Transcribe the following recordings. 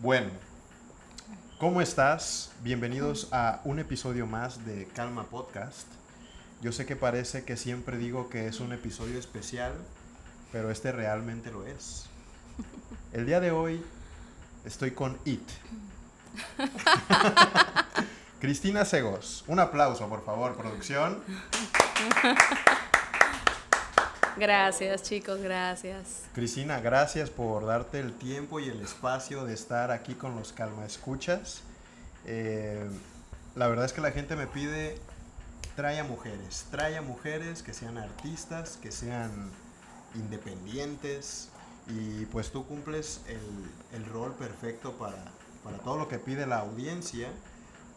Bueno, ¿cómo estás? Bienvenidos a un episodio más de Calma Podcast. Yo sé que parece que siempre digo que es un episodio especial, pero este realmente lo es. El día de hoy estoy con It. Cristina Segos. Un aplauso, por favor, producción. Gracias, chicos, gracias. Cristina, gracias por darte el tiempo y el espacio de estar aquí con los Calma Escuchas. Eh, la verdad es que la gente me pide, trae a mujeres, trae a mujeres que sean artistas, que sean independientes y pues tú cumples el, el rol perfecto para, para todo lo que pide la audiencia.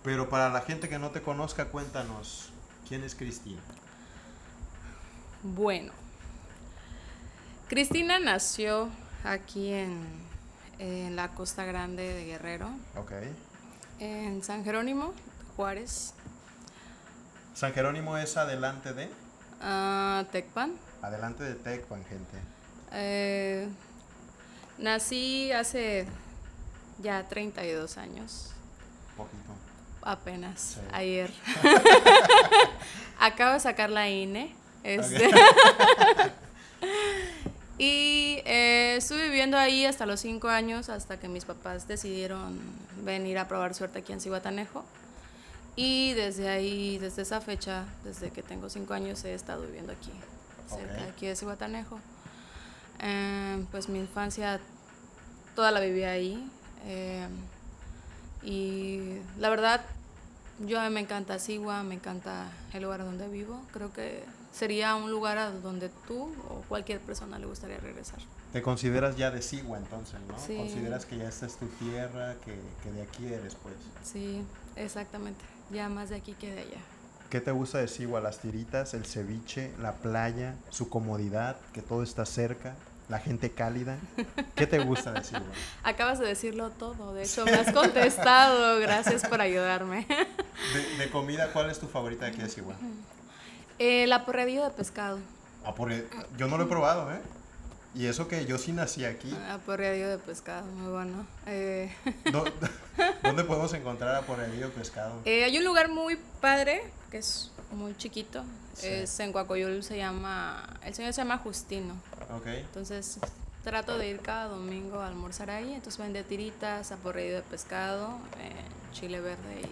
Pero para la gente que no te conozca, cuéntanos, ¿quién es Cristina? Bueno, Cristina nació aquí en, en, la Costa Grande de Guerrero. Ok. En San Jerónimo, Juárez. ¿San Jerónimo es adelante de? Uh, Tecpan. Adelante de Tecpan, gente. Eh, nací hace ya 32 años. Poquito. Apenas, Sí. ayer. Acabo de sacar la INE. Este. y eh, estuve viviendo ahí hasta los 5 años, hasta que mis papás decidieron venir a probar suerte aquí en Cihuatanejo. Y desde ahí, desde esa fecha, desde que tengo 5 años, he estado viviendo aquí, cerca Ok. de aquí de Cihuatanejo. Eh, pues mi infancia toda la viví ahí. eh, y la verdad, yo me encanta Sigua, me encanta el lugar donde vivo. Creo que sería un lugar a donde tú o cualquier persona le gustaría regresar. Te consideras ya de Sigua entonces, ¿no? Sí. Consideras que ya esta es tu tierra, que, que de aquí eres, pues. Sí, exactamente. Ya más de aquí que de allá. ¿Qué te gusta de Sigua? Las tiritas, el ceviche, la playa, su comodidad, que todo está cerca, la gente cálida. ¿Qué te gusta de Sigua? Acabas de decirlo todo. De hecho, me has contestado. Gracias por ayudarme. De, de comida, ¿cuál es tu favorita de aquí de Sigua? Eh, la de pescado. Ah, yo no lo he probado, ¿eh? Y eso que yo sí nací aquí. La porrería de pescado, muy bueno. Eh, ¿Dó- ¿Dónde podemos encontrar a Porrerío Pescado? Eh, hay un lugar muy padre, que es muy chiquito. Sí. Es en Coacoyul, se llama. El señor se llama Justino. Ok. Entonces trato de ir cada domingo a almorzar ahí. Entonces vende tiritas, aporreído de pescado, eh, chile verde. Y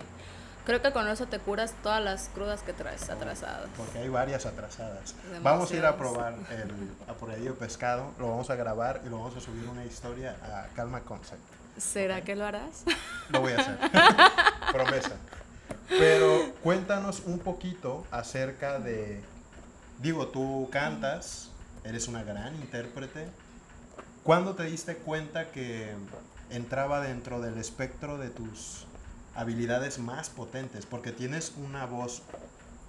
creo que con eso te curas todas las crudas que traes atrasadas. Porque hay varias atrasadas. Demasiadas. Vamos a ir a probar el aporreío pescado, lo vamos a grabar y lo vamos a subir una historia a Calma Concept. ¿Será que lo harás? Lo voy a hacer. Promesa. Pero cuéntanos un poquito acerca de. Digo, tú cantas, eres una gran intérprete. ¿Cuándo te diste cuenta que entraba dentro del espectro de tus habilidades más potentes? Porque tienes una voz,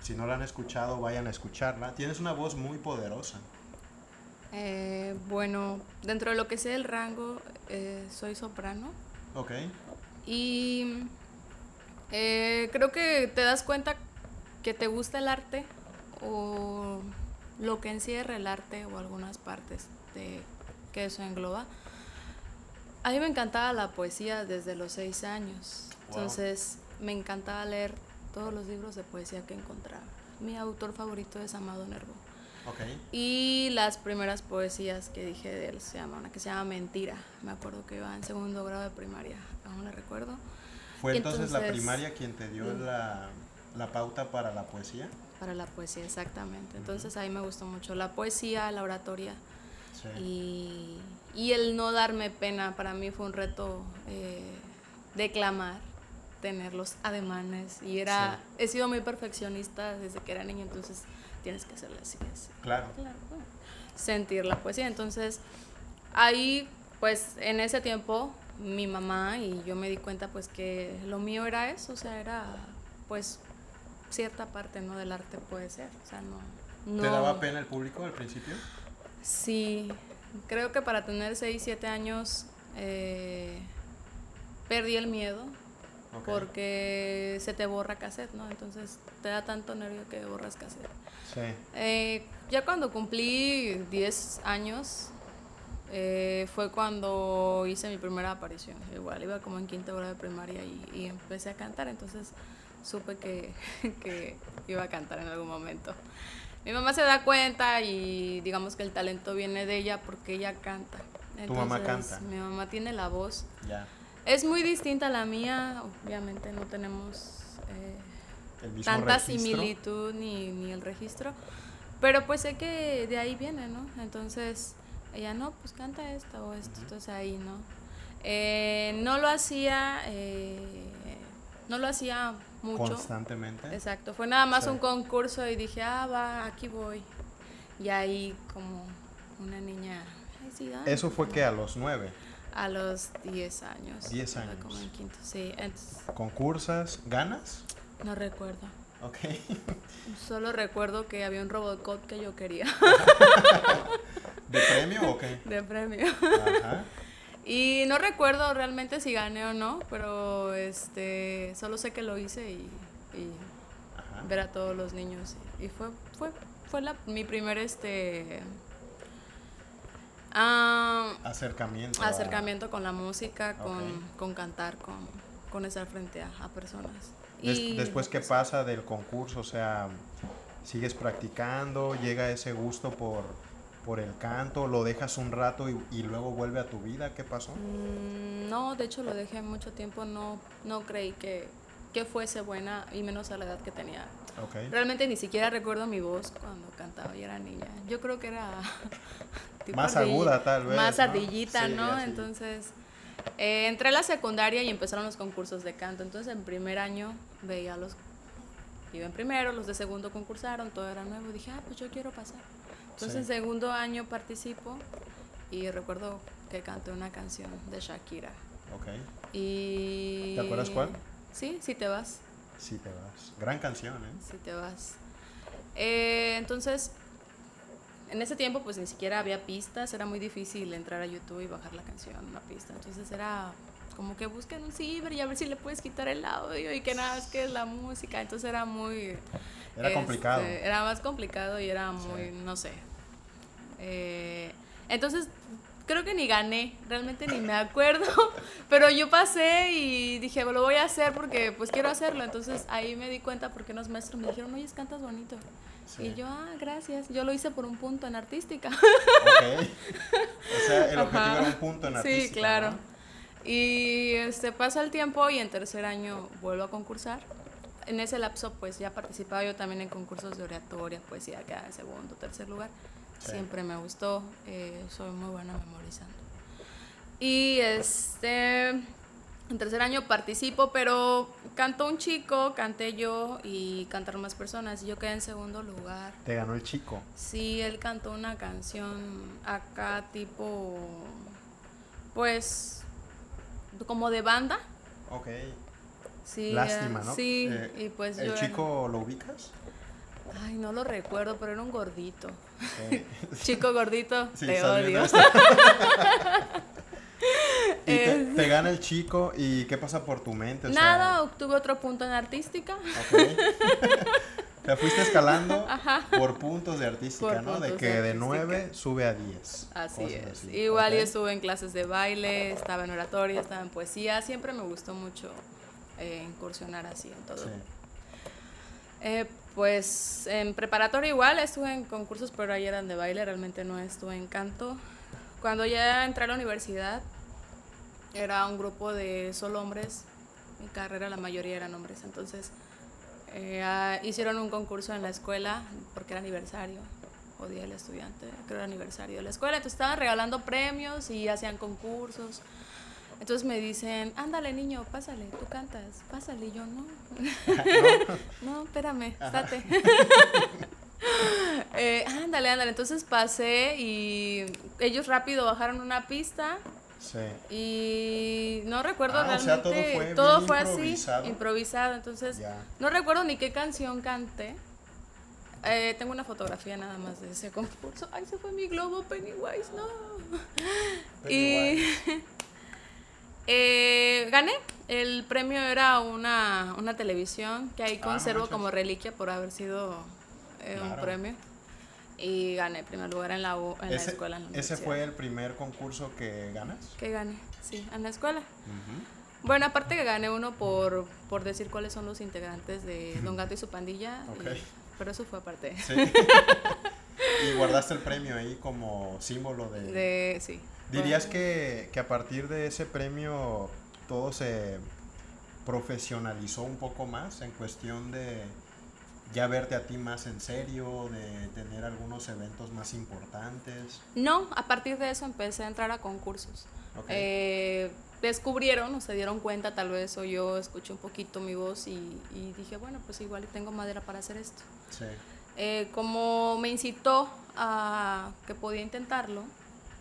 si no la han escuchado, vayan a escucharla. Tienes una voz muy poderosa. Eh, bueno, dentro de lo que sé el rango, eh, soy soprano. ¿Ok? Y eh, creo que te das cuenta que te gusta el arte o lo que encierra el arte o algunas partes de que eso engloba. A mí me encantaba la poesía desde los seis años. Wow. Entonces me encantaba leer todos los libros de poesía que encontraba. Mi autor favorito es Amado Nervo. Ok. Y las primeras poesías que dije de él se llama una que se llama Mentira. Me acuerdo que iba en segundo grado de primaria, aún le recuerdo. ¿Fue entonces, la primaria quien te dio Mm. la, la pauta para la poesía? Para la poesía, exactamente. Entonces ahí me gustó mucho la poesía, la oratoria Sí. y, y el no darme pena. Para mí fue un reto eh, declamar, tener los ademanes y era, he sido muy perfeccionista desde que era niña, entonces tienes que hacerle así, así. Claro. Claro, bueno, sentir la poesía. Entonces, ahí, pues, en ese tiempo, mi mamá y yo me di cuenta, pues, que lo mío era eso, o sea, era, pues, cierta parte, ¿no? Del arte puede ser, o sea, no... no ¿Te daba pena el público al principio? Sí, creo que para tener 6, 7 años eh, perdí el miedo Ok. porque se te borra cassette, ¿no? Entonces te da tanto nervio que borras cassette. Sí. Eh, ya cuando cumplí 10 años, eh, fue cuando hice mi primera aparición. Igual iba como en quinta hora de primaria y, y empecé a cantar, entonces supe que, que, iba a cantar en algún momento. Mi mamá se da cuenta y digamos que el talento viene de ella porque ella canta. ¿Tu mamá canta? Mi mamá tiene la voz. Ya. Es muy distinta a la mía, obviamente no tenemos eh, tanta similitud ni, ni el registro, pero pues sé que de ahí viene, ¿no? Entonces ella no, pues canta esto o esto, entonces ahí, ¿no? Eh, no lo hacía, eh, no lo hacía mucho. Constantemente. Exacto, fue nada más un concurso y dije, ah, va, aquí voy. Y ahí como una niña... ¿Eso fue que a los nueve? A los diez años. Diez años. Como en quinto, sí. ¿Concursas? ¿Ganas? No recuerdo. Ok. Solo recuerdo que había un Robocop que yo quería. ¿De premio o qué? De premio. Ajá. Y no recuerdo realmente si gané o no, pero este solo sé que lo hice y, ver a todos los niños. Y, fue, fue, fue la, mi primer este acercamiento. Acercamiento con la música, con, con cantar, con, con, estar frente a, personas. y, después, ¿qué pasa del concurso? O sea, ¿sigues practicando? ¿Llega ese gusto por, por el canto? ¿Lo dejas un rato y, luego vuelve a tu vida? ¿Qué pasó? Mm, no, de hecho lo dejé mucho tiempo. No, no creí que, que fuese buena y menos a la edad que tenía. Realmente ni siquiera recuerdo mi voz cuando cantaba y era niña. Yo creo que era... más aguda tal vez. Más ardillita, ¿no? Entonces, eh, entré a la secundaria y empezaron los concursos de canto. Entonces, en primer año veía los... Iba en primero, los de segundo concursaron, todo era nuevo. Dije, ah, pues yo quiero pasar. Entonces, en segundo año participo y recuerdo que canté una canción de Shakira. Ok. Y... ¿Te acuerdas cuál? Sí, Si te vas. Si te vas. Gran canción, ¿eh? Si te vas. Eh, entonces, en ese tiempo pues ni siquiera había pistas, era muy difícil entrar a YouTube y bajar la canción, una pista. Entonces era como que busquen un ciber y a ver si le puedes quitar el audio y que nada, es que es la música. Entonces era muy... Era complicado. Este, era más complicado y era muy, no sé. Eh, entonces creo que ni gané, realmente ni me acuerdo, pero yo pasé y dije, lo voy a hacer porque pues quiero hacerlo. Entonces ahí me di cuenta porque unos maestros me dijeron, oye, cantas bonito. Y yo, ah, gracias. Yo lo hice por un punto en artística. Ok. O sea, el objetivo era un punto en artística. Sí, claro. Y este, pasa el tiempo y en tercer año vuelvo a concursar. En ese lapso, pues ya participaba yo también en concursos de oratoria, poesía, que en segundo, tercer lugar. Siempre me gustó. Eh, soy muy buena memorizando. Y este en tercer año participo, pero cantó un chico, canté yo y cantaron más personas. Y yo quedé en segundo lugar. ¿Te ganó el chico? Sí, él cantó una canción acá tipo, pues, como de banda. Ok. Sí, Lástima, ¿no? Sí, eh, y pues ¿El chico lo ubicas? Ay, no lo recuerdo, pero era un gordito. chico gordito, te odio. Y te, gana el chico y ¿qué pasa por tu mente? Nada, obtuve otro punto en artística. te fuiste escalando por puntos de artística, ¿no? De que de 9 sube a 10. Así es. Igual yo estuve en clases de baile, estaba en oratoria, estaba en poesía. Siempre me gustó mucho eh, incursionar así en todo. Eh, pues en preparatoria igual estuve en concursos, pero ahí eran de baile, realmente no estuve en canto. Cuando ya entré a la universidad, era un grupo de solo hombres. Mi carrera la mayoría eran hombres. Entonces eh, ah, hicieron un concurso en la escuela porque era aniversario. O día del estudiante, creo era aniversario de la escuela. Entonces estaban regalando premios y hacían concursos. Entonces me dicen, ándale niño, pásale, tú cantas, pásale. Y yo, no. no, espérame, estate. Eh, ándale, ándale. Entonces pasé y ellos rápido bajaron una pista. Sí. Y no recuerdo ah, realmente. todo fue, así, improvisado. Entonces, no recuerdo ni qué canción canté. Eh, tengo una fotografía nada más de ese concurso. Ay, se fue mi globo Pennywise, no. Y eh, gané. El premio era una, una televisión que ahí ah, conservo como reliquia por haber sido un premio. y gané primer lugar en la, U- en la escuela. en la ¿Ese fue el primer concurso que ganas? Que gané, sí, en la escuela. Bueno, aparte que gané uno por, por decir cuáles son los integrantes de Don Gato y su pandilla. y- pero eso fue aparte. Sí. y guardaste el premio ahí como símbolo de... De, sí. ¿Dirías que, que a partir de ese premio todo se profesionalizó un poco más en cuestión de ya verte a ti más en serio, de tener algunos eventos más importantes? No, a partir de eso empecé a entrar a concursos. Ok. Eh, descubrieron o se dieron cuenta tal vez o yo escuché un poquito mi voz y, y dije, bueno, pues igual tengo madera para hacer esto. Sí. Eh, como me incitó a que podía intentarlo,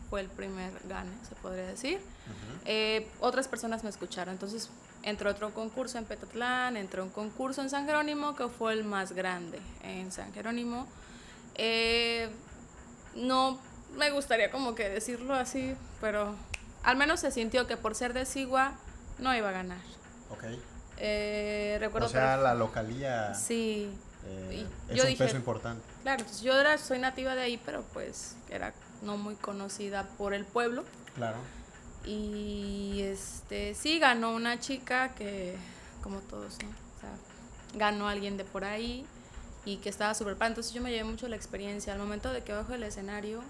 fue el primer gane, se podría decir. Ujú. Eh, otras personas me escucharon, entonces entró otro concurso en Petatlán, entró un concurso en San Jerónimo que fue el más grande en San Jerónimo. Eh, no me gustaría como que decirlo así, pero al menos se sintió que por ser de Sigua no iba a ganar. Ok. Eh, recuerdo O sea, la localía Sí, eh, es yo un dije- peso importante. claro, entonces yo era, soy nativa de ahí, pero pues era no muy conocida por el pueblo. Claro. Y este sí ganó una chica que, como todos, ¿no? O sea, ganó alguien de por ahí y que estaba súper padre. Entonces yo me llevé mucho la experiencia. Al momento de que bajo el escenario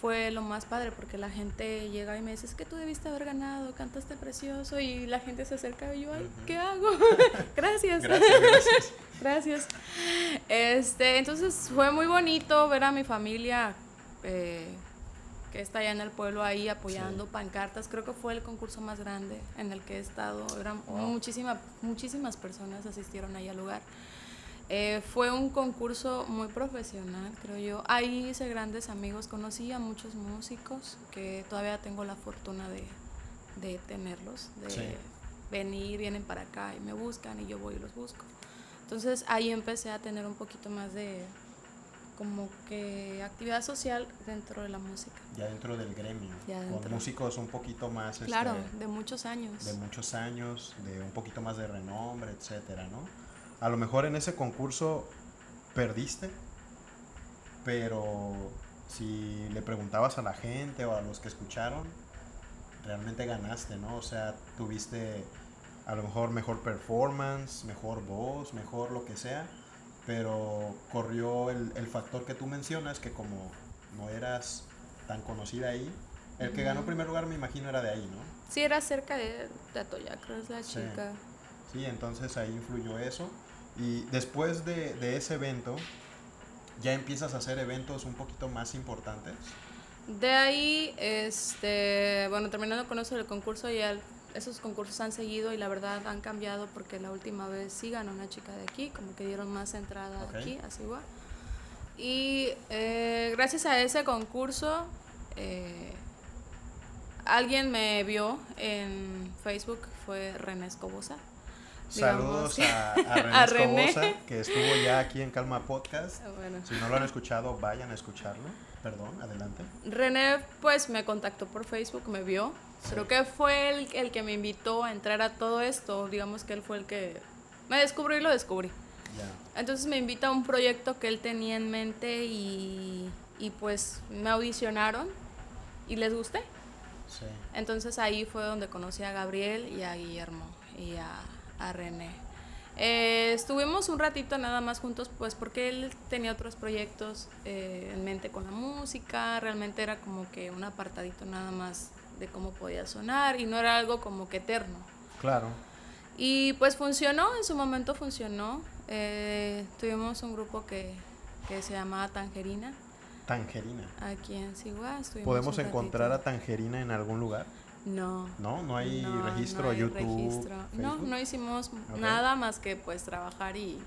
fue lo más padre porque la gente llega y me dice, es que tú debiste haber ganado, cantaste precioso y la gente se acerca y yo, ay. ¿qué hago? gracias. Gracias, gracias. Gracias. Este, entonces fue muy bonito ver a mi familia eh, que está allá en el pueblo ahí apoyando Sí. pancartas. Creo que fue el concurso más grande en el que he estado. Eran Wow. muchísima- muchísimas personas asistieron ahí al lugar. Eh, fue un concurso muy profesional, creo yo. Ahí hice grandes amigos, conocí a muchos músicos que todavía tengo la fortuna de, de tenerlos, de Sí. venir, vienen para acá y me buscan y yo voy y los busco. Entonces ahí empecé a tener un poquito más de como que actividad social dentro de la música. Ya dentro del gremio. Ya Con dentro. músicos un poquito más... este, Claro, de muchos años. de muchos años, de un poquito más de renombre, etcétera, ¿no? A lo mejor en ese concurso perdiste, pero si le preguntabas a la gente o a los que escucharon, realmente ganaste, ¿no? O sea, tuviste a lo mejor mejor performance, mejor voz, mejor lo que sea, pero corrió el, el factor que tú mencionas, que como no eras tan conocida ahí, el que ganó Ujú. primer lugar me imagino era de ahí, ¿no? Sí, era cerca de, de Atoyac, creo es la Sí. chica. Sí, entonces ahí influyó eso. Y después de, de ese evento, ya empiezas a hacer eventos un poquito más importantes. De ahí, este, bueno, terminando con eso del concurso, ya esos concursos han seguido y la verdad han cambiado porque la última vez sí ganó una chica de aquí, como que dieron más entrada Ok. aquí, a Sigua. Y eh, gracias a ese concurso, eh, alguien me vio en Facebook, fue René Escobosa. Saludos a, a René A René. Escobosa, que estuvo ya aquí en Calma Podcast. Bueno, Si no lo han escuchado, vayan a escucharlo. Perdón, adelante. René pues me contactó por Facebook, me vio. Creo que fue el, el que me invitó a entrar a todo esto. Digamos que él fue el que me descubrió y lo descubrí. Entonces me invita a un proyecto que él tenía en mente y, y pues me audicionaron y les gusté. Sí. Entonces ahí fue donde conocí a Gabriel y a Guillermo y a, a René. Eh, estuvimos un ratito nada más juntos, pues porque él tenía otros proyectos eh, en mente con la música, realmente era como que un apartadito nada más de cómo podía sonar y no era algo como que eterno. Claro. Y pues funcionó, en su momento funcionó. Eh, tuvimos un grupo que, que se llamaba Tangerina, Tangerina. aquí en Sigua. ¿Podemos encontrar a. Tangerina en algún lugar? No. No, no hay No, registro no hay YouTube. registro. No, no hicimos nada más que pues trabajar y,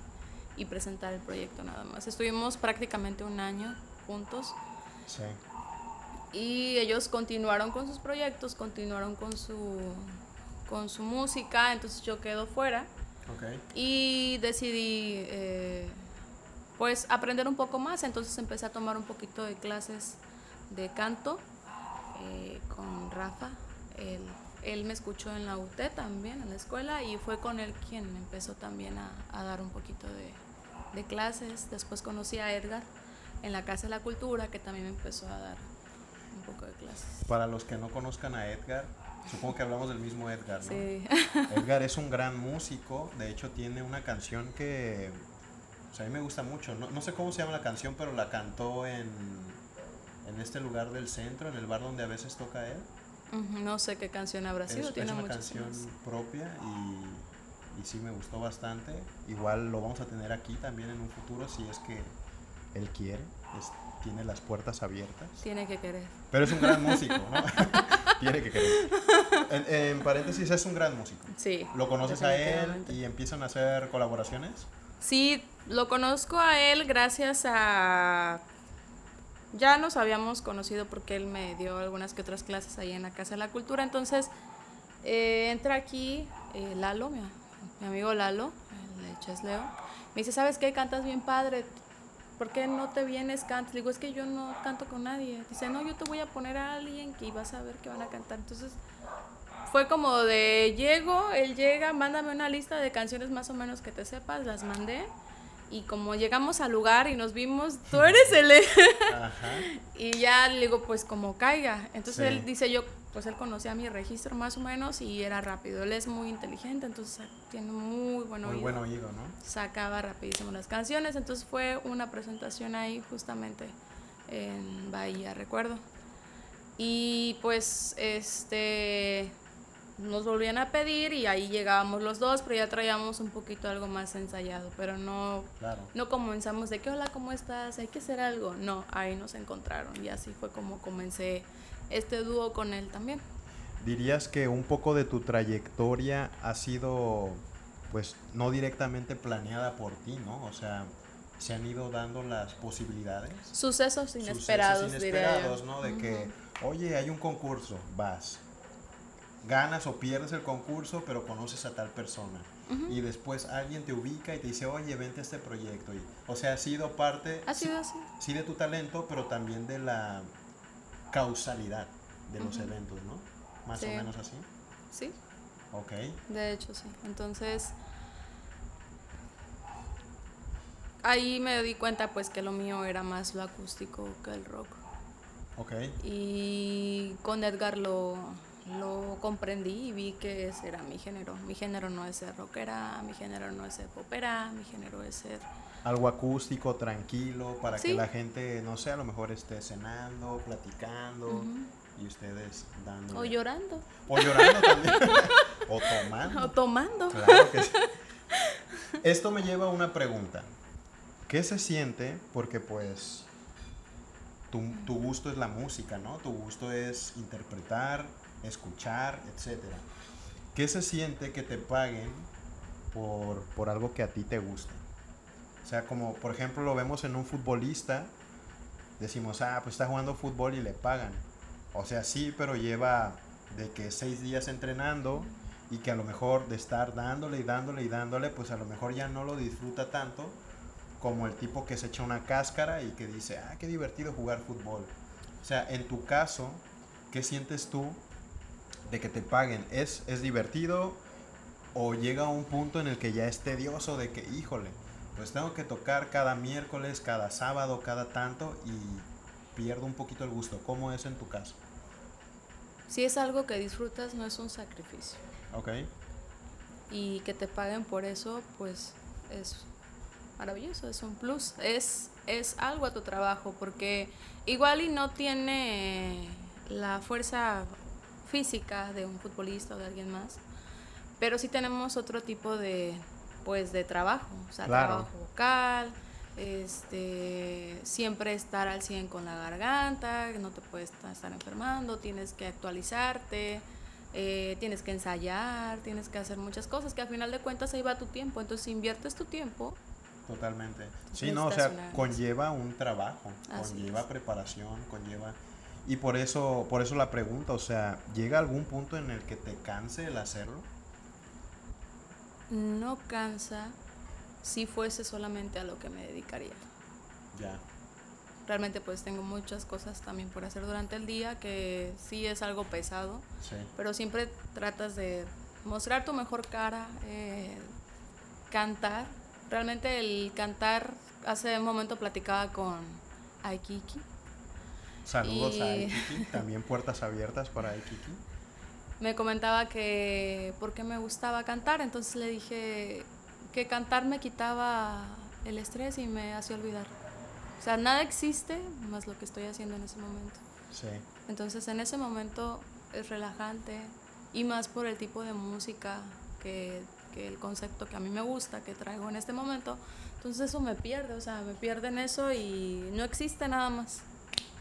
y presentar el proyecto nada más. Estuvimos prácticamente un año juntos Sí. Y ellos continuaron con sus proyectos, continuaron con su con su música, entonces yo quedo fuera y decidí eh, pues aprender un poco más, entonces empecé a tomar un poquito de clases de canto eh, con Rafa. Él, él me escuchó en la UT también, en la escuela, y fue con él quien me empezó también a, a dar un poquito de, de clases. Después conocí a Edgar, en la Casa de la Cultura, que también me empezó a dar un poco de clases. Para los que no conozcan a Edgar, supongo que hablamos del mismo Edgar, ¿no? Sí. Edgar es un gran músico, de hecho tiene una canción que o sea, a mí me gusta mucho, no, no sé cómo se llama la canción, pero la cantó en, en este lugar del centro, en el bar donde a veces toca él. No sé qué canción habrá Es, sido, es tiene una muchas canción más. propia y, y sí me gustó bastante. Igual lo vamos a tener aquí también en un futuro si es que él quiere, es- tiene las puertas abiertas. Tiene que querer. Pero es un gran músico, ¿no? tiene que querer. En, en paréntesis, es un gran músico. Sí. ¿Lo conoces a él y empiezan a hacer colaboraciones? Sí, lo conozco a él gracias a... Ya nos habíamos conocido porque él me dio algunas que otras clases ahí en la Casa de la Cultura. Entonces, eh, entra aquí eh, Lalo, mi, mi amigo Lalo, el de Chesleo. Me dice, ¿sabes qué? Cantas bien padre. ¿Por qué no te vienes, cantas? Le digo, es que yo no canto con nadie. Dice, no, yo te voy a poner a alguien que vas a ver que van a cantar. Entonces, fue como de llego, él llega, mándame una lista de canciones más o menos que te sepas, las mandé. Y como llegamos al lugar y nos vimos, tú eres el... Ajá. y ya le digo, pues como caiga. Entonces Sí. él dice yo, pues él conocía mi registro más o menos y era rápido. Él es muy inteligente, entonces tiene muy buen Muy oído. buen oído, ¿no? Sacaba rapidísimo las canciones. Entonces fue una presentación ahí justamente en Bahía, recuerdo. Y pues este nos volvían a pedir y ahí llegábamos los dos, pero ya traíamos un poquito algo más ensayado, pero no Claro. no comenzamos de que hola, ¿cómo estás? Hay que hacer algo. No, ahí nos encontraron y así fue como comencé este dúo con él también. ¿Dirías que un poco de tu trayectoria ha sido, pues, no directamente planeada por ti, ¿no? O sea, se han ido dando las posibilidades. Sucesos Sucesos inesperados, diría inesperados. ¿no? De que, oye, hay un concurso, vas. Ganas o pierdes el concurso, pero conoces a tal persona. Y después alguien te ubica y te dice, oye, vente a este proyecto. Y, o sea, ha sido parte, Ha sido así. sí de tu talento, pero también de la causalidad de los eventos, ¿no? Más Sí. o menos así. Sí, Ok. de hecho sí. Entonces, ahí me di cuenta pues que lo mío era más lo acústico que el rock. Ok. Y con Edgar lo, lo comprendí y vi que ese era mi género. Mi género no es ser rockera, mi género no es ser popera, mi género es ser... Algo acústico, tranquilo, para que la gente, no sé, a lo mejor esté cenando, platicando y ustedes dando. O llorando, O llorando también. o tomando. o tomando. Claro que sí. Esto me lleva a una pregunta. ¿Qué se siente? Porque pues tu, tu gusto es la música, ¿no? Tu gusto es interpretar, escuchar, etc. ¿Qué se siente que te paguen por, por algo que a ti te gusta? O sea, como por ejemplo lo vemos en un futbolista, decimos, ah, pues está jugando fútbol y le pagan. O sea, sí, pero lleva de que seis días entrenando y que a lo mejor de estar dándole y dándole y dándole, pues a lo mejor ya no lo disfruta tanto como el tipo que se echa una cáscara y que dice, ah, qué divertido jugar fútbol. O sea, en tu caso, ¿qué sientes tú de que te paguen? ¿Es, es divertido o llega a un punto en el que ya es tedioso de que, híjole, pues tengo que tocar cada miércoles, cada sábado, cada tanto y pierdo un poquito el gusto? ¿Cómo es en tu caso? Si es algo que disfrutas, no es un sacrificio. Ok, Y que te paguen por eso, pues es maravilloso, es un plus. Es, es algo a tu trabajo, porque igual y no tiene la fuerza física de un futbolista o de alguien más, pero sí tenemos otro tipo de, pues, de trabajo, o sea, Claro. trabajo vocal, este, siempre estar al 100 con la garganta, no te puedes ta- estar enfermando, tienes que actualizarte, eh, tienes que ensayar, tienes que hacer muchas cosas, que al final de cuentas ahí va tu tiempo, entonces inviertes tu tiempo, totalmente. Sí, no, o sea, conlleva un trabajo, Así conlleva es. preparación, conlleva... Y por eso, por eso la pregunta, o sea, ¿llega algún punto en el que te canse el hacerlo? No cansa si fuese solamente a lo que me dedicaría. Ya, Realmente pues tengo muchas cosas también por hacer durante el día, que sí es algo pesado, sí. pero siempre tratas de mostrar tu mejor cara, eh, cantar. Realmente el cantar, hace un momento platicaba con, a Ikiki. Saludos a Ikiki, también puertas abiertas para Ikiki. Me comentaba que por qué me gustaba cantar, entonces le dije que cantar me quitaba el estrés y me hacía olvidar. O sea, nada existe más lo que estoy haciendo en ese momento. Sí. Entonces en ese momento es relajante y más por el tipo de música que, que el concepto que a mí me gusta, que traigo en este momento. Entonces eso me pierde, o sea, me pierde en eso y no existe nada más.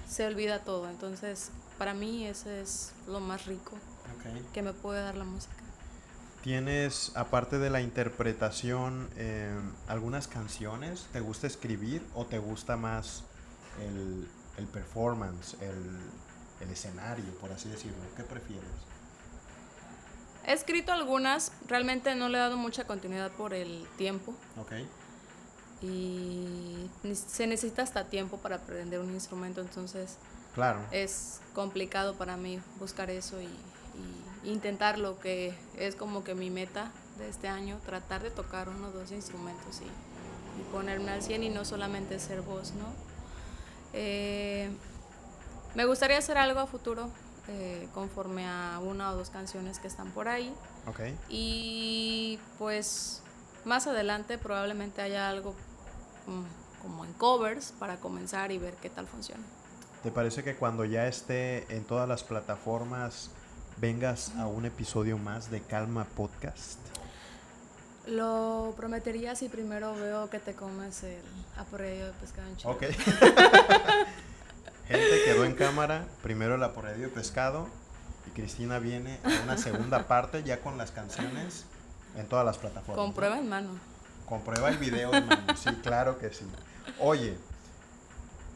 Se olvida todo. Entonces para mí ese es lo más rico Okay. que me puede dar la música. ¿Tienes, aparte de la interpretación, eh, algunas canciones? ¿Te gusta escribir o te gusta más el, el performance, el, el escenario, por así decirlo? ¿Qué prefieres? He escrito algunas, realmente no le he dado mucha continuidad por el tiempo Ok. y se necesita hasta tiempo para aprender un instrumento, entonces Claro. es complicado para mí buscar eso y, y intentarlo, que es como que mi meta de este año, tratar de tocar uno o dos instrumentos y, y ponerme al 100 y no solamente ser voz, ¿no? Eh, me gustaría hacer algo a futuro eh, conforme a una o dos canciones que están por ahí Ok. y pues más adelante probablemente haya algo mm, como en covers para comenzar y ver qué tal funciona. ¿Te parece que cuando ya esté en todas las plataformas vengas a un episodio más de Calma Podcast? Lo prometería si primero veo que te comes el aporreído de pescado en chile. Ok. Gente quedó en cámara, primero el aporreído de pescado y Cristina viene a una segunda parte ya con las canciones en todas las plataformas. Con prueba en mano. Comprueba el video, hermano. Sí, claro que sí. Oye,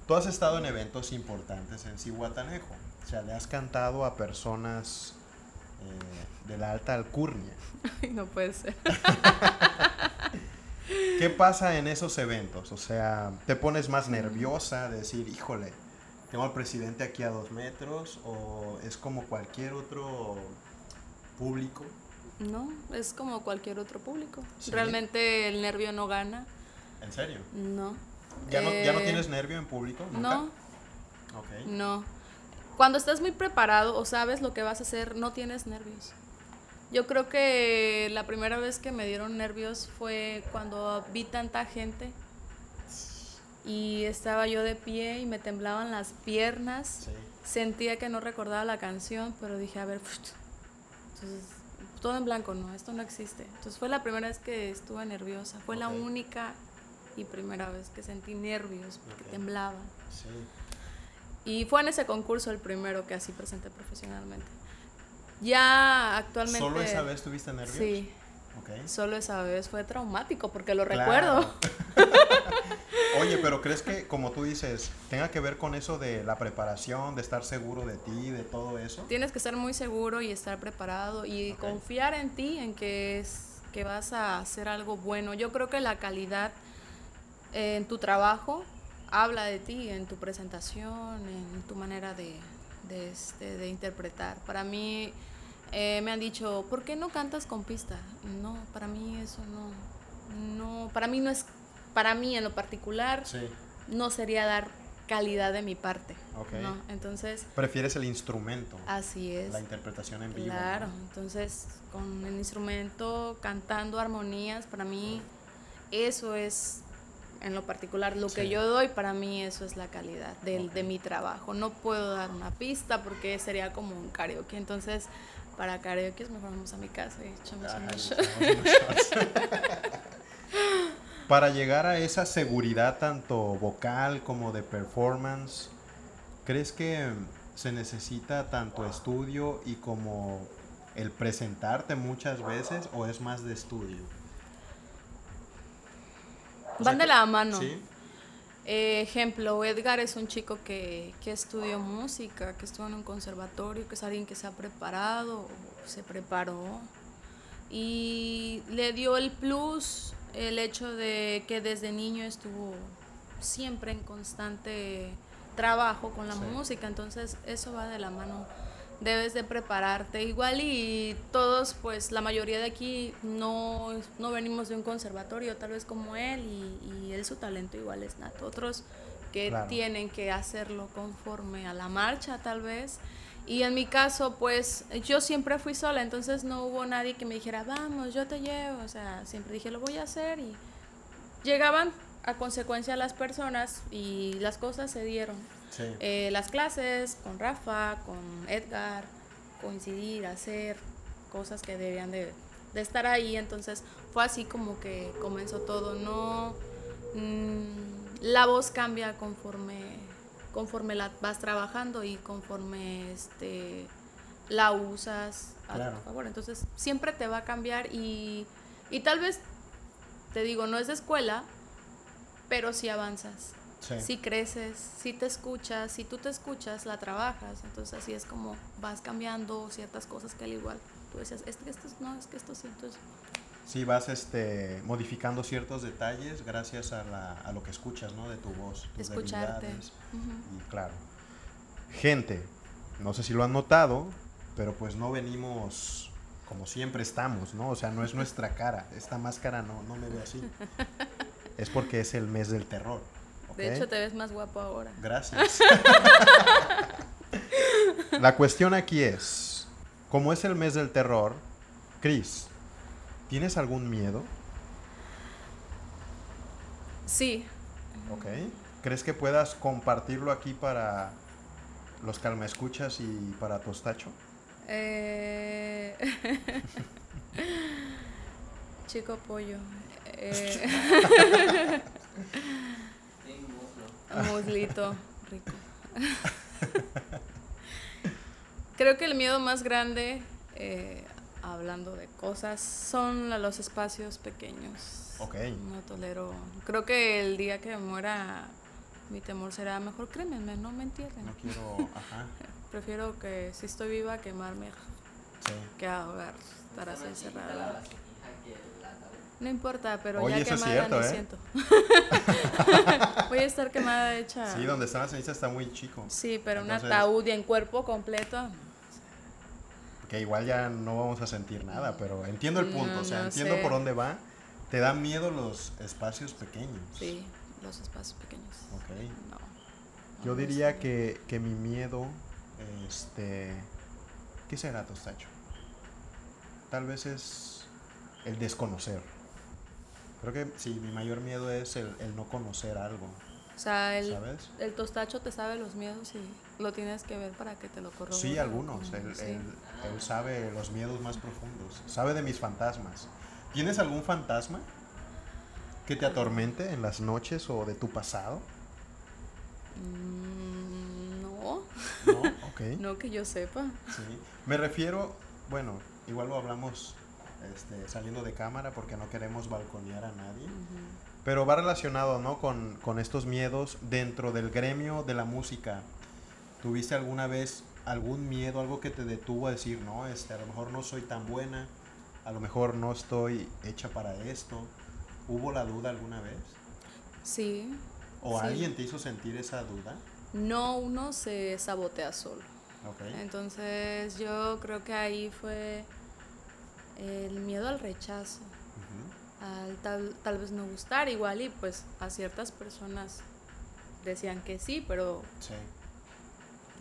tú has estado en eventos importantes en Cihuatanejo. O sea, le has cantado a personas eh, de la alta alcurnia. Ay, no puede ser. ¿Qué pasa en esos eventos? O sea, ¿te pones más nerviosa de decir, híjole, tengo al presidente aquí a dos metros? ¿O es como cualquier otro público? No, es como cualquier otro público. Sí. Realmente el nervio no gana. ¿En serio? No. ¿Ya, no, ¿Ya no Eh, tienes nervio en público? ¿Nunca? No, Ok. no. Cuando estás muy preparado o sabes lo que vas a hacer, no tienes nervios. Yo creo que la primera vez que me dieron nervios fue cuando vi tanta gente y estaba yo de pie y me temblaban las piernas. Sí. Sentía que no recordaba la canción, pero dije, a ver, entonces, todo en blanco, no, esto no existe. Entonces fue la primera vez que estuve nerviosa, fue la Ok. única y primera vez que sentí nervios, porque Ok. temblaba. Sí. Y fue en ese concurso el primero que así presenté profesionalmente. Ya actualmente... ¿Solo esa vez tuviste nervios? Sí, Ok. solo esa vez fue traumático porque lo Claro. recuerdo. Oye, pero ¿crees que, como tú dices, tenga que ver con eso de la preparación, de estar seguro de ti, de todo eso? Tienes que estar muy seguro y estar preparado y confiar en ti, en que, es, que vas a hacer algo bueno. Yo creo que la calidad en tu trabajo habla de ti, en tu presentación, en tu manera de, de, este, de interpretar. Para mí eh, me han dicho, ¿por qué no cantas con pista? No, para mí eso no, no, para mí no es, para mí en lo particular, Sí. no sería dar calidad de mi parte. Ok. ¿no? Entonces, Prefieres el instrumento, así es. la interpretación en vivo. Claro, ¿no? entonces con el instrumento, cantando armonías, para mí eso es en lo particular lo que yo doy, para mí eso es la calidad del, de mi trabajo. No puedo dar una pista porque sería como un karaoke. Entonces, para karaoke mejor vamos a mi casa y echamos Ay, unos echamos unos shots. Para llegar a esa seguridad tanto vocal como de performance, ¿crees que se necesita tanto estudio y como el presentarte muchas veces o es más de estudio? Van de la mano. Sí. Eh, ejemplo, Edgar es un chico que, que estudió música, que estuvo en un conservatorio, que es alguien que se ha preparado, se preparó y le dio el plus el hecho de que desde niño estuvo siempre en constante trabajo con la Sí. música, entonces eso va de la mano. Debes de prepararte igual y todos, pues la mayoría de aquí no, no venimos de un conservatorio, tal vez como él, y, y él su talento igual es nato. Otros que Claro. tienen que hacerlo conforme a la marcha tal vez. Y en mi caso, pues yo siempre fui sola, entonces no hubo nadie que me dijera, vamos, yo te llevo. O sea, siempre dije, lo voy a hacer y llegaban a consecuencia las personas y las cosas se dieron. Sí. Eh, las clases con Rafa, con Edgar, coincidir, hacer cosas que debían de, de estar ahí. Entonces fue así como que comenzó todo. No, mm, la voz cambia conforme, conforme la vas trabajando y conforme este, la usas a Claro. tu favor. Entonces siempre te va a cambiar y, y tal vez, te digo, no es de escuela, pero sí avanzas Sí. si creces, si te escuchas, si tú te escuchas, la trabajas. Entonces así es como vas cambiando ciertas cosas que al igual tú decías, es que esto es- no, es que esto sí. Entonces, Sí, vas este, modificando ciertos detalles gracias a, la- a lo que escuchas, ¿no? De tu voz, tus escucharte. debilidades. Y claro. Gente, no sé si lo han notado, pero pues no venimos como siempre estamos, ¿no? O sea, no es nuestra cara. Esta máscara no, no me ve así. Es porque es el mes del terror. De hecho, te ves más guapo ahora. Gracias. La cuestión aquí es, como es el mes del terror, Chris, ¿tienes algún miedo? Sí, ¿Ok? ¿Crees que puedas compartirlo aquí para los calmaescuchas y para Tostacho? eh, chico pollo. Eh, muslito rico. Creo que el miedo más grande, eh, hablando de cosas, son la- los espacios pequeños. Ok. No tolero. Creo que el día que muera, mi temor será mejor crémenme, no me entierren. No quiero... Ajá. Prefiero que si estoy viva quemarme Sí. que ahogar, estar así encerrada. No importa, pero Oye, ya quemada cierto, ni ¿eh? siento. Voy a estar quemada hecha. Sí, donde están las cenizas está muy chico. Sí, pero Entonces- un ataúd y en cuerpo completo. Que igual ya no vamos a sentir nada, pero entiendo el punto, No, o sea, no entiendo sé. por dónde va. Te dan miedo los espacios pequeños. Sí, los espacios pequeños. Ok. No. Yo no diría que, que mi miedo, este, ¿qué será, Tostacho? Tal vez es el desconocer. Creo que sí, mi mayor miedo es el, el no conocer algo, O sea, el, ¿sabes? el tostacho te sabe los miedos y lo tienes que ver para que te lo corrobore. Sí, algunos. Mm, Él, sí. él- él sabe los miedos más profundos. Sabe de mis fantasmas. ¿Tienes algún fantasma que te atormente en las noches o de tu pasado? Mm, no, No, ok. no que yo sepa. Sí. Me refiero, bueno, igual lo hablamos este, saliendo de cámara porque no queremos balconear a nadie. Ujú. Pero va relacionado, ¿no? Con, con estos miedos dentro del gremio de la música. ¿Tuviste alguna vez algún miedo, algo que te detuvo a decir, no, este, a lo mejor no soy tan buena, a lo mejor no estoy hecha para esto? ¿Hubo la duda alguna vez? Sí. ¿O Sí. alguien te hizo sentir esa duda? No, uno se sabotea solo. Ok. Entonces yo creo que ahí fue el miedo al rechazo, al tal, tal vez no gustar igual y pues a ciertas personas decían que sí, pero Sí.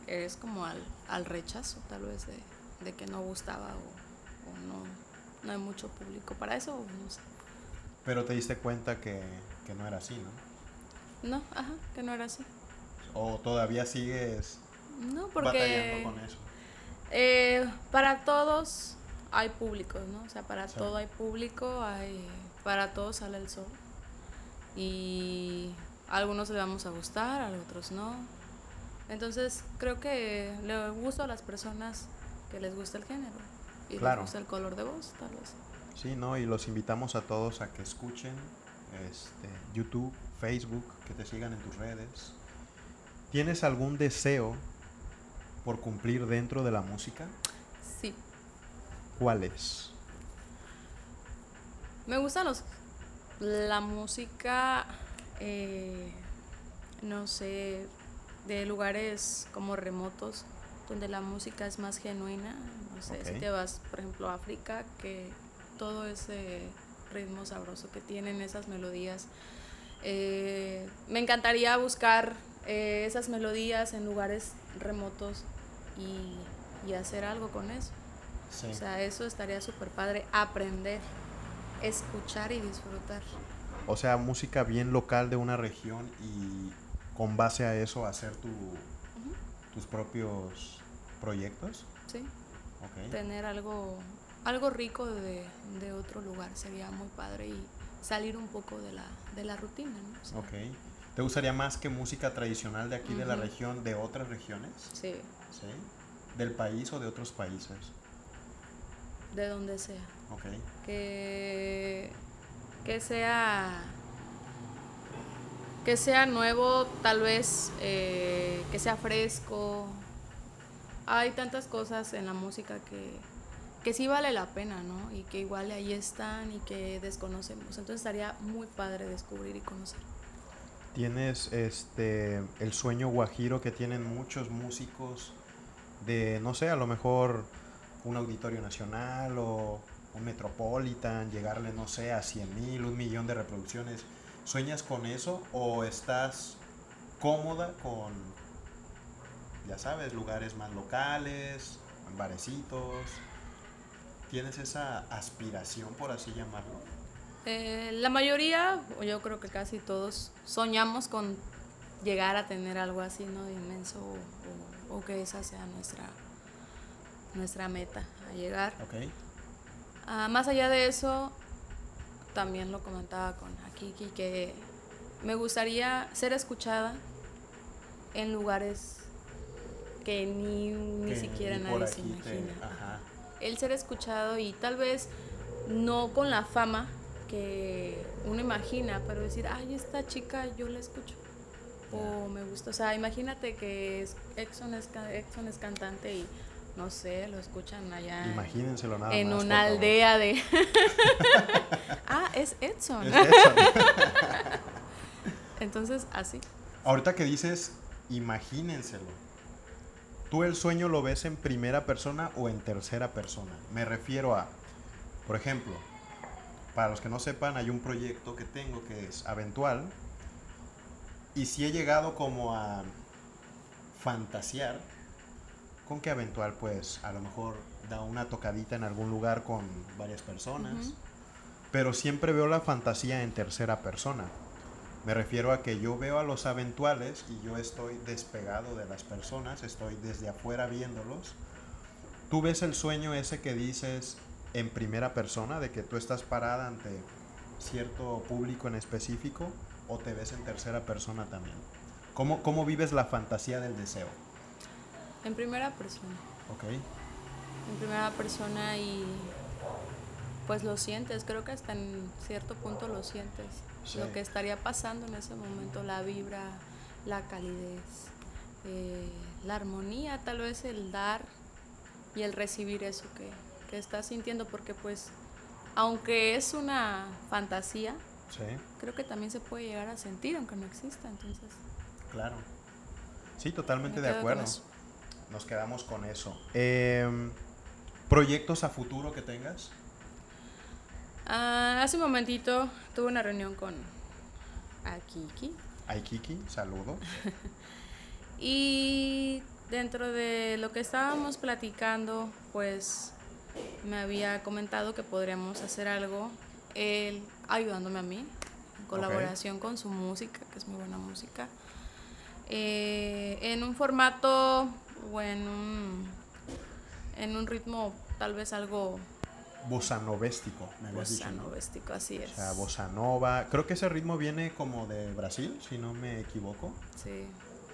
es como al, al rechazo tal vez de, de que no gustaba o, o no, no hay mucho público para eso, o no sé. Pero te diste cuenta que, que no era así, ¿no? No, ajá, que no era así. ¿O todavía sigues No, batallando con eso? eh, para todos hay públicos, ¿no? O sea, para Sí. todo hay público, hay, para todos sale el sol. Y a algunos le vamos a gustar, a otros no. Entonces, creo que le gusta a las personas que les gusta el género y Claro. les gusta el color de voz, tal vez. Sí, ¿no? Y los invitamos a todos a que escuchen este, YouTube, Facebook, que te sigan en tus redes. ¿Tienes algún deseo por cumplir dentro de la música? Sí, ¿Cuál es? me gusta los, la música, eh, no sé, de lugares como remotos, donde la música es más genuina. No sé, si te vas, por ejemplo, a África, que todo ese ritmo sabroso que tienen, esas melodías, Eh, me encantaría buscar eh, esas melodías en lugares remotos y, y hacer algo con eso. Sí. O sea, eso estaría súper padre, aprender, escuchar y disfrutar. O sea, música bien local de una región y con base a eso hacer tu, tus propios proyectos. Sí, Ok. tener algo, algo rico de, de otro lugar sería muy padre y salir un poco de la, de la rutina, ¿no? O sea, Ok. ¿Te gustaría más que música tradicional de aquí de la región, de otras regiones? Sí, ¿Sí? ¿Del país o de otros países? De donde sea. Ok. que, que sea que sea nuevo, tal vez eh, que sea fresco. Hay tantas cosas en la música que, que sí vale la pena, ¿no? Y que igual ahí están y que desconocemos. Entonces estaría muy padre descubrir y conocer. Tienes este el sueño guajiro que tienen muchos músicos de, no sé, a lo mejor un auditorio nacional o un metropolitan, llegarle, no sé, a 100 mil, un millón de reproducciones. ¿Sueñas con eso o estás cómoda con, ya sabes, lugares más locales, barecitos? ¿Tienes esa aspiración, por así llamarlo? Eh, la mayoría, o yo creo que casi todos, soñamos con llegar a tener algo así, ¿no? De inmenso o, que esa sea nuestra, nuestra meta a llegar. Ok. Ah, más allá de eso, también lo comentaba con Akiki, que me gustaría ser escuchada en lugares que ni, ni Que siquiera ni nadie se te- imagina. ajá. el ser escuchado y tal vez no con la fama que uno imagina, pero decir, ay, esta chica yo la escucho. O me gusta, o sea, imagínate que es, Exxon, es, Exxon es cantante y no sé, lo escuchan allá Imagínenselo nada en más, una favor. aldea de... ah, es Edson. Es eso. Entonces, así. Ahorita que dices, imagínenselo. ¿Tú el sueño lo ves en primera persona o en tercera persona? Me refiero a, por ejemplo, para los que no sepan, hay un proyecto que tengo que es Aventual. Y si he llegado como a fantasear con que Aventual, pues a lo mejor da una tocadita en algún lugar con varias personas. Pero siempre veo la fantasía en tercera persona. Me refiero a que yo veo a los aventuales y yo estoy despegado de las personas, estoy desde afuera viéndolos. Tú ves el sueño ese que dices en primera persona, de que tú estás parada ante cierto público en específico, o te ves en tercera persona también. ¿Cómo, cómo vives la fantasía del deseo? En primera persona. ¿Ok? En primera persona y pues lo sientes, creo que hasta en cierto punto lo sientes. Sí. Lo que estaría pasando en ese momento, la vibra, la calidez, eh, la armonía, tal vez el dar y el recibir eso que, que estás sintiendo, porque pues aunque es una fantasía, Sí, creo que también se puede llegar a sentir aunque no exista, entonces claro. Sí, totalmente me de con acuerdo. eso. Nos quedamos con eso. Em, ¿Proyectos a futuro que tengas? Ah, hace un momentito tuve una reunión con Akiki Aikiki, saludo. y dentro de lo que estábamos platicando, pues me había comentado que podríamos hacer algo, él ayudándome a mí, en colaboración con su música, que es muy buena música, eh, en un formato o en un, en un ritmo tal vez algo Bossa novéstico, me habías así O es. sea, bossa nova. Creo que ese ritmo viene como de Brasil, si no me equivoco. Sí.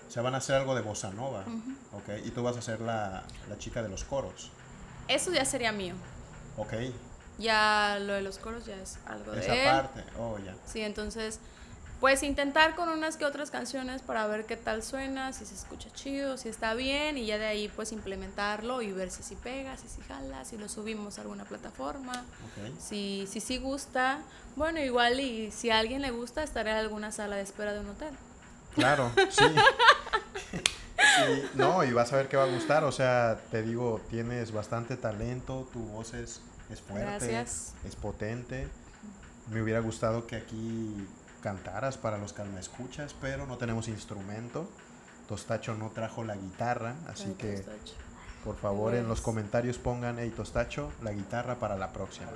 O sea, van a hacer algo de bossa nova. Ok, y tú vas a ser la, la chica de los coros. Eso ya sería mío. Ok, Ya lo de los coros ya es algo de esa él. parte. Oh, ya. Sí, entonces, pues intentar con unas que otras canciones para ver qué tal suena, si se escucha chido, si está bien, y ya de ahí pues implementarlo y ver si sí pega, si sí jala, si lo subimos a alguna plataforma, Ok. si sí si, gusta. Bueno, igual y si a alguien le gusta, estaré en alguna sala de espera de un hotel. Claro, sí. Y, no, y vas a ver que va a gustar. O sea, te digo, tienes bastante talento, tu voz es, es fuerte, Gracias. es potente. Me hubiera gustado que aquí cantaras para los calma escuchas, pero no tenemos instrumento. Tostacho no trajo la guitarra, así que Tostacho. por favor en los comentarios pongan, hey Tostacho, la guitarra para la próxima.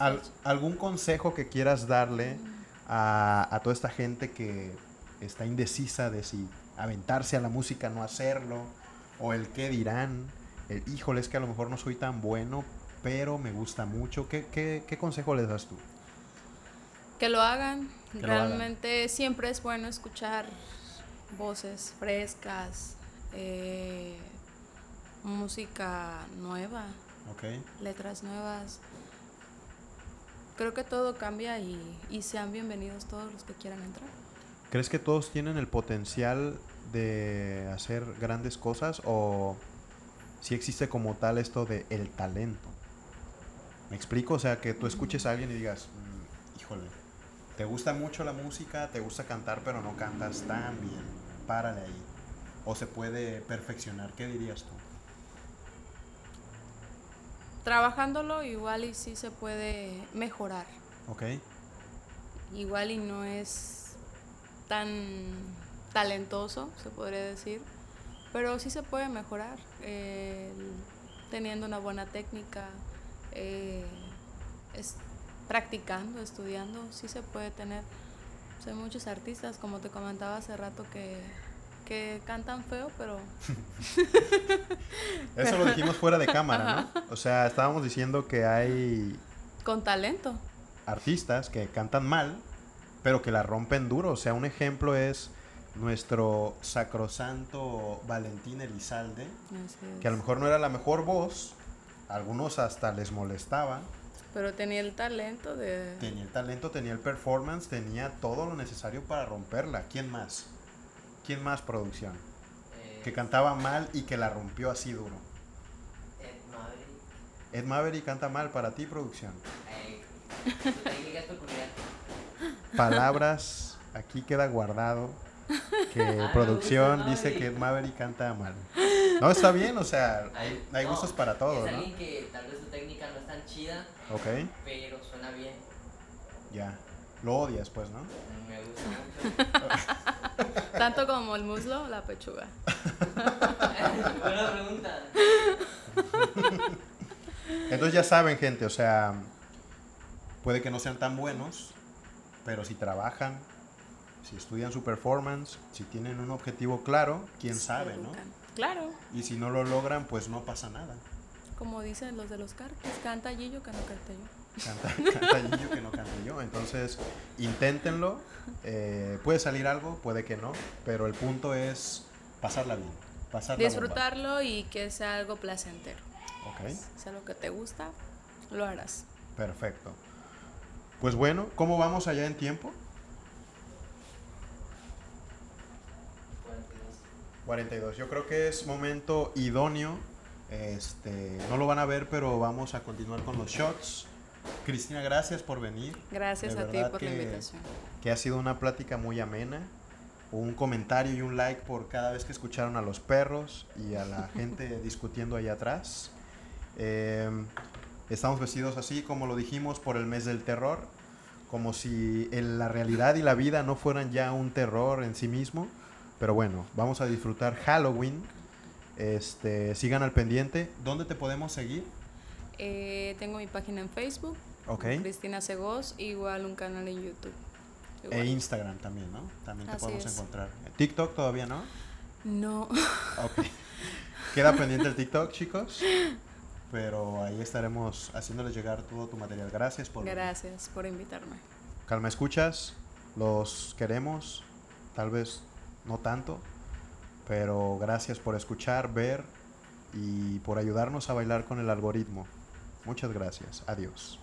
Al-. ¿Algún consejo que quieras darle a, a toda esta gente que está indecisa de si aventarse a la música, no hacerlo, o el qué dirán, el híjole, es que a lo mejor no soy tan bueno, pero me gusta mucho? ¿Qué, qué, qué consejo les das tú? Que lo hagan. Que lo hagan. Realmente siempre es bueno escuchar voces frescas, eh, música nueva, letras nuevas. Creo que todo cambia y, y sean bienvenidos todos los que quieran entrar. ¿Crees que todos tienen el potencial de hacer grandes cosas o si existe como tal esto de el talento? ¿Me explico? O sea, que tú escuches a alguien y digas, "Mm, híjole, te gusta mucho la música, te gusta cantar, pero no cantas tan bien. Párale ahí. O se puede perfeccionar. ¿Qué dirías tú? Trabajándolo igual y sí se puede mejorar. ¿Ok? Igual y no es tan talentoso, se podría decir, pero sí se puede mejorar eh, teniendo una buena técnica, eh, es, practicando, estudiando, sí se puede tener. Pues hay muchos artistas, como te comentaba hace rato, que, que cantan feo, pero Eso lo dijimos fuera de cámara, ¿no? O sea, estábamos diciendo que hay con talento. artistas que cantan mal, pero que la rompen duro. O sea, un ejemplo es nuestro sacrosanto Valentín Elizalde, Así que a lo es. mejor no era la mejor voz, a algunos hasta les molestaba, Pero tenía el talento de... tenía el talento, tenía el performance, tenía todo lo necesario para romperla. ¿Quién más? ¿Quién más producción? Eh, Que cantaba mal y que la rompió así duro. Ed Maverick. Ed Maverick canta mal para ti, producción. Eh. Palabras, aquí queda guardado que Ah, producción dice que Ed Maverick canta mal. No, está bien, o sea, hay, hay No, gustos para todo, Es ¿no? alguien que tal vez su técnica no es tan chida, Ok, pero suena bien. ya. Lo odias, pues, ¿no? Me gusta mucho. Tanto como el muslo o la pechuga. Buena pregunta. Entonces ya saben, gente, o sea, puede que no sean tan buenos, pero si trabajan, si estudian su performance, si tienen un objetivo claro, quién sabe, ¿no? Claro, Y si no lo logran, pues no pasa nada. como dicen los de los cartes, canta Gillo que no cante yo. Canta, canta Gillo que no cante yo. Entonces, inténtenlo. Eh, puede salir algo, puede que no, pero el punto es pasarla bien. Pasarla bomba. Disfrutarlo y que sea algo placentero. Ok, Si algo que te gusta, lo harás. perfecto. Pues bueno, ¿cómo vamos allá en tiempo? 42. 42. Yo creo que es momento idóneo. Este, no lo van a ver, pero vamos a continuar con los shots. Cristina, gracias por venir. Gracias De a ti por la que- invitación. que ha sido una plática muy amena. Un comentario y un like por cada vez que escucharon a los perros y a la gente discutiendo allá atrás. Eh, estamos vestidos así, como lo dijimos, por el mes del terror, como si el- la realidad y la vida no fueran ya un terror en sí mismo. Pero bueno, vamos a disfrutar Halloween. Este, sigan al pendiente. ¿Dónde te podemos seguir? Eh, tengo mi página en Facebook, Ok. Cristina Segos, igual un canal en YouTube. E. Instagram también, ¿no? También te Así podemos es. encontrar. TikTok todavía no. No, Ok. Queda pendiente el TikTok, chicos. Pero ahí estaremos haciéndoles llegar todo tu material. Gracias por gracias por invitarme. Calma, escuchas. Los queremos. Tal vez no tanto. Pero gracias por escuchar, ver y por ayudarnos a bailar con el algoritmo. Muchas gracias. Adiós.